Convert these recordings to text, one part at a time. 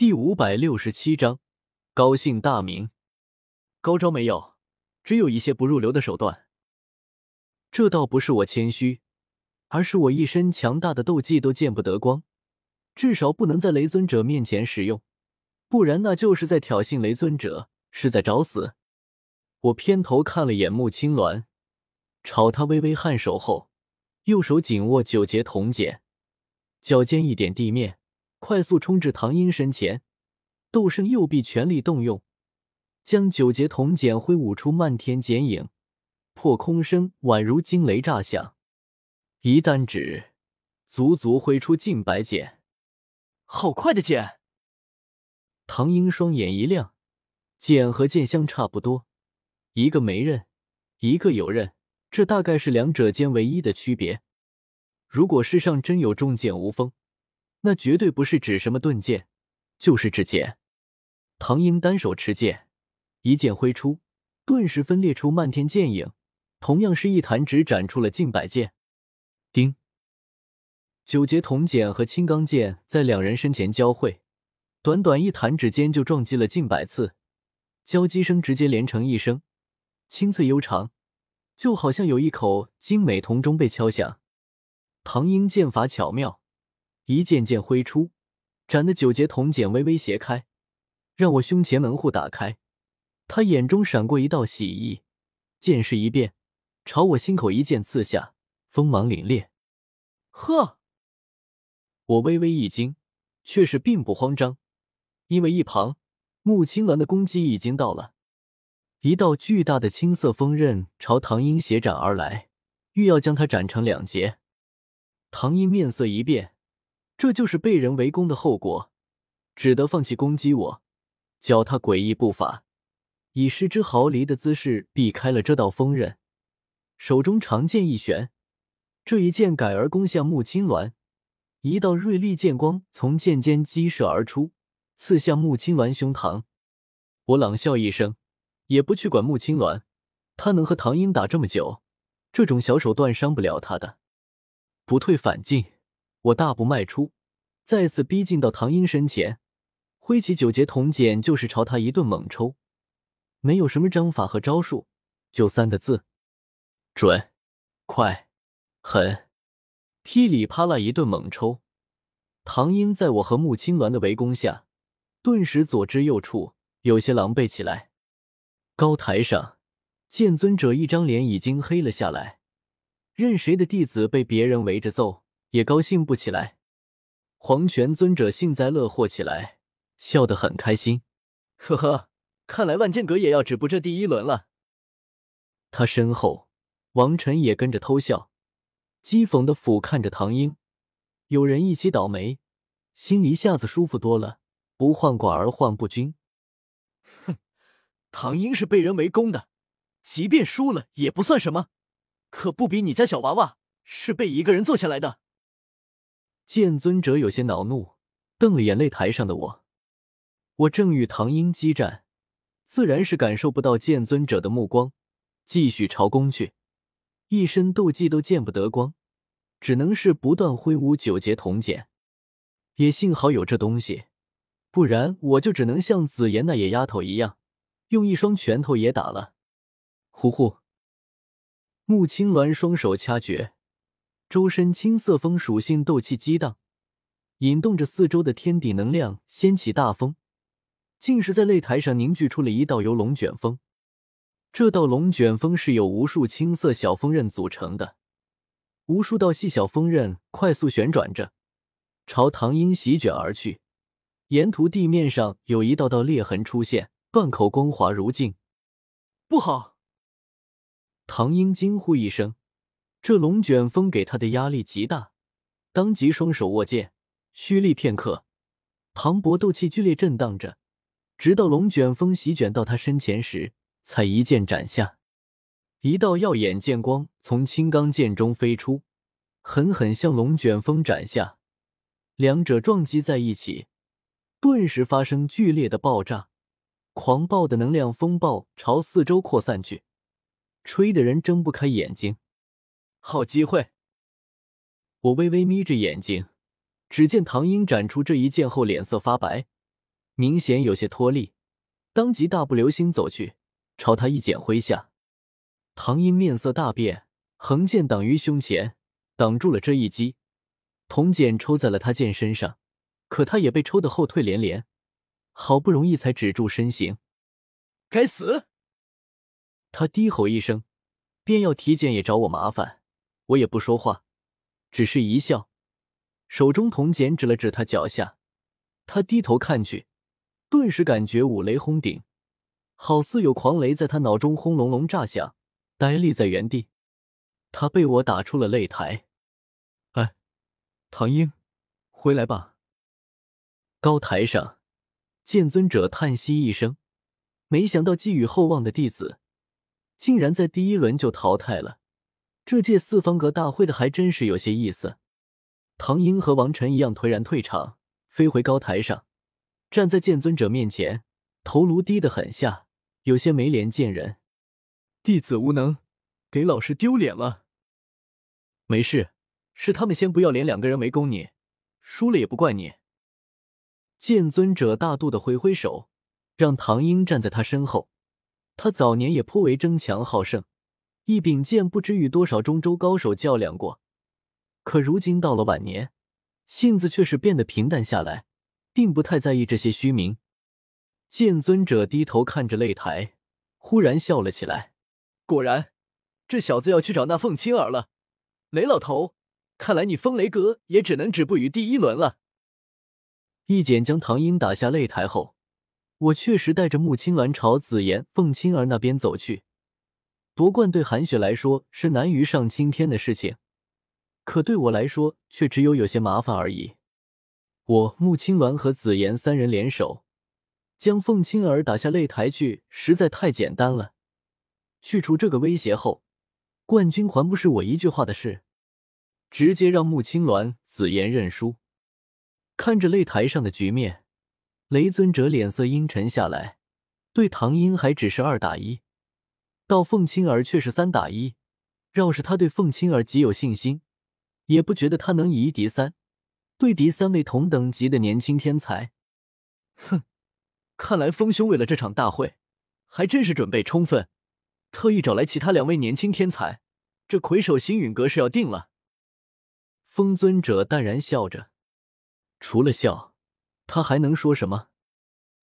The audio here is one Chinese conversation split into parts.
第五百六十七章，高姓大名。高招没有，只有一些不入流的手段。这倒不是我谦虚，而是我一身强大的斗技都见不得光，至少不能在雷尊者面前使用，不然那就是在挑衅雷尊者，是在找死。我偏头看了眼穆青鸾，朝他微微颔首后，右手紧握九节铜剑，脚尖一点地面。快速冲至唐英身前，斗圣右臂全力动用，将九节铜剪挥舞出漫天剪影，破空声宛如惊雷炸响。一弹指，足足挥出近百剪，好快的剪！唐英双眼一亮，剑和剑相差不多，一个没刃，一个有刃，这大概是两者间唯一的区别。如果世上真有重剑无锋。那绝对不是指什么盾剑，就是指剑。唐英单手持剑，一剑挥出，顿时分裂出漫天剑影。同样是一弹指斩出了近百剑。叮！九节铜剑和青钢剑在两人身前交汇，短短一弹指间就撞击了近百次，交击声直接连成一声，清脆悠长，就好像有一口精美铜钟被敲响。唐英剑法巧妙。一剑剑挥出，斩的九节铜剪微微斜开，让我胸前门户打开。他眼中闪过一道喜意，剑势一变，朝我心口一剑刺下，锋芒凛冽。呵！我微微一惊，却是并不慌张，因为一旁穆青鸾的攻击已经到了，一道巨大的青色锋刃朝唐英斜斩而来，欲要将他斩成两截。唐英面色一变。这就是被人围攻的后果，只得放弃攻击我，脚踏诡异步伐，以失之毫厘的姿势避开了这道锋刃，手中长剑一旋，这一剑改而攻向穆青鸾，一道锐利剑光从剑尖激射而出，刺向穆青鸾胸膛。我冷笑一声，也不去管穆青鸾，他能和唐英打这么久，这种小手段伤不了他的，不退反进。我大步迈出，再次逼近到唐英身前，挥起九节铜剪，就是朝他一顿猛抽。没有什么章法和招数，就三个字：准、快、狠。噼里啪啦一顿猛抽，唐英在我和穆青鸾的围攻下，顿时左支右绌，有些狼狈起来。高台上，剑尊者一张脸已经黑了下来，任谁的弟子被别人围着揍。也高兴不起来，黄泉尊者幸灾乐祸起来，笑得很开心。呵呵，看来万剑阁也要止步这第一轮了。他身后，王晨也跟着偷笑，讥讽的俯瞰着唐英。有人一起倒霉，心一下子舒服多了。不患寡而患不均。哼，唐英是被人围攻的，即便输了也不算什么，可不比你家小娃娃是被一个人揍下来的。剑尊者有些恼怒，瞪了眼擂台上的我。我正与唐英激战，自然是感受不到剑尊者的目光，继续朝攻去，一身斗技都见不得光，只能是不断挥舞九节铜剑。也幸好有这东西，不然我就只能像紫妍那野丫头一样，用一双拳头也打了。呼呼！穆青鸾双手掐诀。周身青色风属性斗气激荡，引动着四周的天地能量，掀起大风，竟是在擂台上凝聚出了一道游龙卷风。这道龙卷风是由无数青色小风刃组成的，无数道细小风刃快速旋转着，朝唐英席卷而去。沿途地面上有一道道裂痕出现，断口光滑如镜。不好！唐英惊呼一声。这龙卷风给他的压力极大，当即双手握剑，蓄力片刻，磅礴斗气剧烈震荡着，直到龙卷风席卷到他身前时，才一剑斩下。一道耀眼剑光从青钢剑中飞出，狠狠向龙卷风斩下，两者撞击在一起，顿时发生剧烈的爆炸，狂暴的能量风暴朝四周扩散去，吹得人睁不开眼睛。好机会！我微微眯着眼睛，只见唐英斩出这一剑后，脸色发白，明显有些脱力，当即大步流星走去，朝他一剑挥下。唐英面色大变，横剑挡于胸前，挡住了这一击。铜剑抽在了他剑身上，可他也被抽得后退连连，好不容易才止住身形。该死！他低吼一声，便要提剑也找我麻烦。我也不说话，只是一笑，手中铜剑指了指他脚下。他低头看去，顿时感觉五雷轰顶，好似有狂雷在他脑中轰隆隆炸响，呆立在原地。他被我打出了擂台。哎，唐英，回来吧。高台上，剑尊者叹息一声，没想到寄予厚望的弟子，竟然在第一轮就淘汰了。这届四方阁大会的还真是有些意思。唐英和王晨一样颓然退场。飞回高台上，站在剑尊者面前，头颅低得很下，有些没脸见人。弟子无能，给老师丢脸了。没事，是他们先不要脸，两个人围攻你，输了也不怪你。剑尊者大度的挥挥手，让唐英站在他身后。他早年也颇为争强好胜，一柄剑不知与多少中州高手较量过，可如今到了晚年。性子却是变得平淡下来，并不太在意这些虚名。剑尊者低头看着擂台，忽然笑了起来。果然，这小子要去找那凤青儿了。雷老头，看来你风雷阁也只能止步于第一轮了。一剑将唐英打下擂台后，我确实带着穆青鸾朝紫妍、凤青儿那边走去。夺冠对韩雪来说是难于上青天的事情。可对我来说，却只有有些麻烦而已。我穆青鸾和紫妍三人联手，将凤青儿打下擂台去，实在太简单了。去除这个威胁后，冠军还不是我一句话的事，直接让穆青鸾、紫妍认输。看着擂台上的局面，雷尊者脸色阴沉下来。对唐英还只是二打一，到凤青儿却是三打一。要是他对凤青儿极有信心。也不觉得他能以一敌三，对敌三位同等级的年轻天才。哼，看来风兄为了这场大会，还真是准备充分，特意找来其他两位年轻天才。这魁首星陨阁是要定了。风尊者淡然笑着，除了笑，他还能说什么？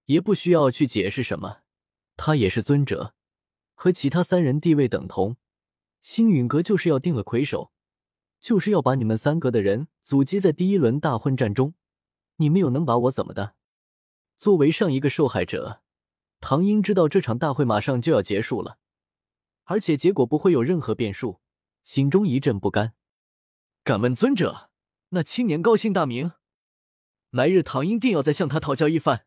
也不需要去解释什么。他也是尊者，和其他三人地位等同。星陨阁就是要定了魁首。就是要把你们三个的人阻击在第一轮大混战中，你们又能把我怎么的？作为上一个受害者，唐英知道这场大会马上就要结束了，而且结果不会有任何变数，心中一阵不甘。敢问尊者，那青年高姓大名？来日唐英定要再向他讨教一番。